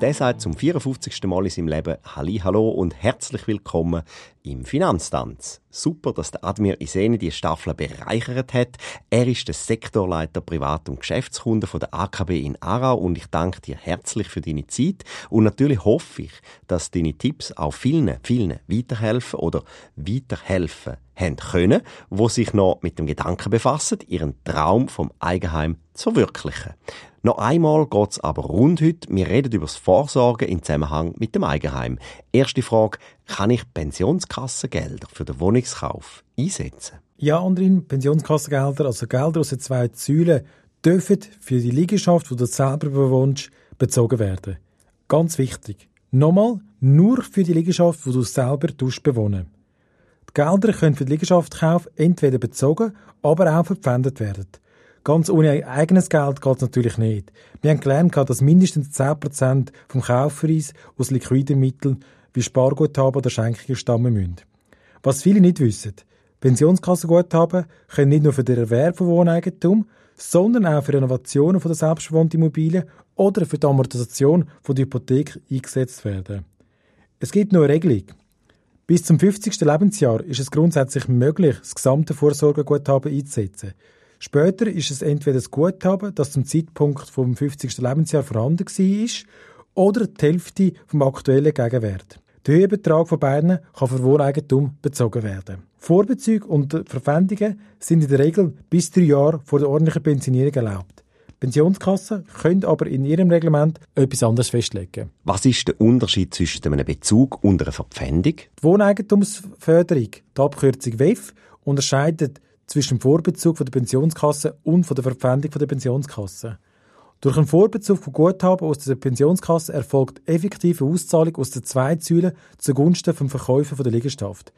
Der sagt zum 54. Mal in seinem Leben Halli, Hallo und herzlich willkommen im Finanztanz. Super, dass der Admir Iseni die Staffel bereichert hat. Er ist der Sektorleiter Privat- und Geschäftskunden von der AKB in Aarau und ich danke dir herzlich für deine Zeit und natürlich hoffe ich, dass deine Tipps auch vielen, vielen weiterhelfen oder weiterhelfen haben können, wo sich noch mit dem Gedanken befassen, ihren Traum vom Eigenheim verwirklichen. Noch einmal geht's aber rund heute. Wir reden über das Vorsorgen im Zusammenhang mit dem Eigenheim. Erste Frage, kann ich Pensionskassengelder für den Wohnungskauf einsetzen? Ja, Andrin, Pensionskassengelder, also Gelder aus den zwei Säulen, dürfen für die Liegenschaft, die du selber bewohnst, bezogen werden. Ganz wichtig. Nochmal, nur für die Liegenschaft, die du selber bewohnen Die Gelder können für den Liegenschaftskauf entweder bezogen, aber auch verpfändet werden. Ganz ohne eigenes Geld geht es natürlich nicht. Wir haben gelernt, dass mindestens 10% vom Kaufpreis aus liquiden Mitteln wie Sparguthaben oder Schenkungen stammen müssen. Was viele nicht wissen, Pensionskassenguthaben können nicht nur für den Erwerb von Wohneigentum, sondern auch für Renovationen der selbstbewohnten Immobilie oder für die Amortisation von der Hypothek eingesetzt werden. Es gibt nur eine Regelung. Bis zum 50. Lebensjahr ist es grundsätzlich möglich, das gesamte Vorsorgeguthaben einzusetzen. Später ist es entweder das Guthaben, das zum Zeitpunkt vom 50. Lebensjahr vorhanden war, oder die Hälfte vom aktuellen Gegenwert. Der Höhebetrag von beiden kann für Wohneigentum bezogen werden. Vorbezüge und Verpfändungen sind in der Regel bis drei Jahre vor der ordentlichen Pensionierung erlaubt. Pensionskassen können aber in ihrem Reglement etwas anderes festlegen. Was ist der Unterschied zwischen einem Bezug und einer Verpfändung? Die Wohneigentumsförderung, die Abkürzung WEF, unterscheidet zwischen dem Vorbezug von der Pensionskasse und von der Verpfändung von der Pensionskasse. Durch einen Vorbezug von Guthaben aus der Pensionskasse erfolgt effektive Auszahlung aus den zwei Säulen zugunsten vom Verkäufer der Liegenschaft.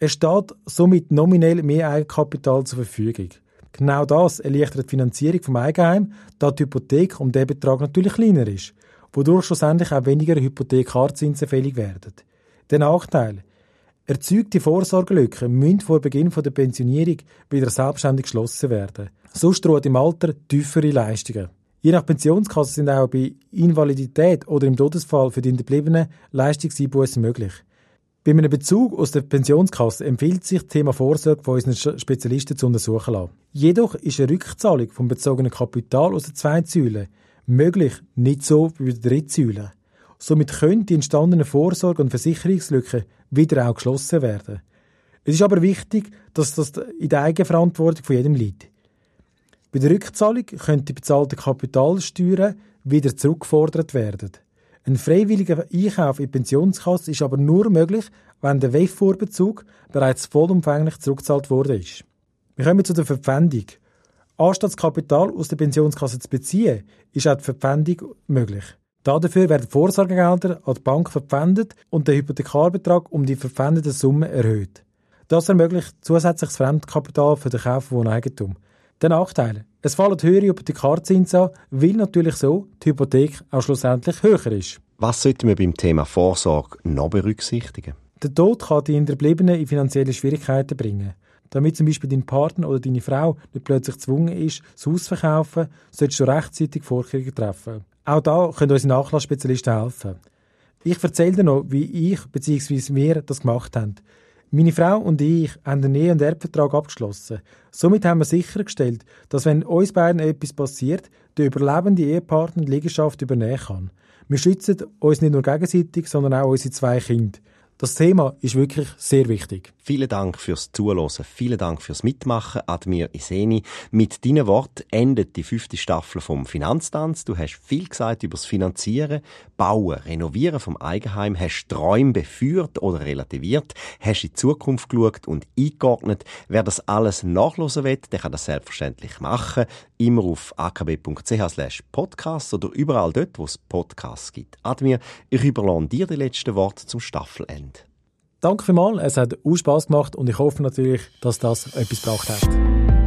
Es steht somit nominell mehr Eigenkapital zur Verfügung. Genau das erleichtert die Finanzierung vom Eigenheim, da die Hypothek um diesen Betrag natürlich kleiner ist, wodurch schlussendlich auch weniger Hypothekarzinsen fällig werden. Der Nachteil, Erzeugte Vorsorgelücken müssen vor Beginn der Pensionierung wieder selbstständig geschlossen werden. Sonst drohen im Alter tiefere Leistungen. Je nach Pensionskasse sind auch bei Invalidität oder im Todesfall für die Hinterbliebenen Leistungseinbußen möglich. Bei einem Bezug aus der Pensionskasse empfiehlt sich das Thema Vorsorge von unseren Spezialisten zu untersuchen lassen. Jedoch ist eine Rückzahlung vom bezogenen Kapital aus den zwei Säulen möglich, nicht so wie bei der dritten Säule. Somit können die entstandenen Vorsorge- und Versicherungslücken wieder auch geschlossen werden. Es ist aber wichtig, dass das in der Eigenverantwortung von jedem liegt. Bei der Rückzahlung können die bezahlten Kapitalsteuern wieder zurückgefordert werden. Ein freiwilliger Einkauf in die Pensionskasse ist aber nur möglich, wenn der WEF-Vorbezug bereits vollumfänglich zurückgezahlt ist. Wir kommen zu der Verpfändung. Anstatt das Kapital aus der Pensionskasse zu beziehen, ist auch die Verpfändung möglich. Dafür werden Vorsorgegelder an die Bank verpfändet und der Hypothekarbetrag um die verpfändete Summe erhöht. Das ermöglicht zusätzliches Fremdkapital für den Kauf von Eigentum. Der Nachteil. Es fallen höhere Hypothekarzinsen an, weil natürlich so die Hypothek auch schlussendlich höher ist. Was sollten wir beim Thema Vorsorge noch berücksichtigen? Der Tod kann die Hinterbliebenen in finanzielle Schwierigkeiten bringen. Damit zum Beispiel dein Partner oder deine Frau nicht plötzlich gezwungen ist, das Haus zu verkaufen, solltest du rechtzeitig Vorkehrungen treffen. Auch da können unsere Nachlassspezialisten helfen. Ich erzähle dir noch, wie ich bzw. wir das gemacht haben. Meine Frau und ich haben einen Ehe- und Erbvertrag abgeschlossen. Somit haben wir sichergestellt, dass wenn uns beiden etwas passiert, der überlebende Ehepartner die Liegenschaft übernehmen kann. Wir schützen uns nicht nur gegenseitig, sondern auch unsere zwei Kinder. Das Thema ist wirklich sehr wichtig. Vielen Dank fürs Zuhören, vielen Dank fürs Mitmachen, Admir Iseni. Mit deinen Worten endet die fünfte Staffel vom Finanztanz. Du hast viel gesagt über das Finanzieren, Bauen, Renovieren vom Eigenheim, hast Träume beführt oder relativiert, hast in die Zukunft geschaut und eingeordnet. Wer das alles nachlesen will, der kann das selbstverständlich machen. Immer auf akb.ch podcast oder überall dort, wo es Podcasts gibt. Admir, ich überlasse dir die letzten Worte zum Staffelende. Danke vielmals, es hat auch Spass gemacht und ich hoffe natürlich, dass das etwas gebracht hat.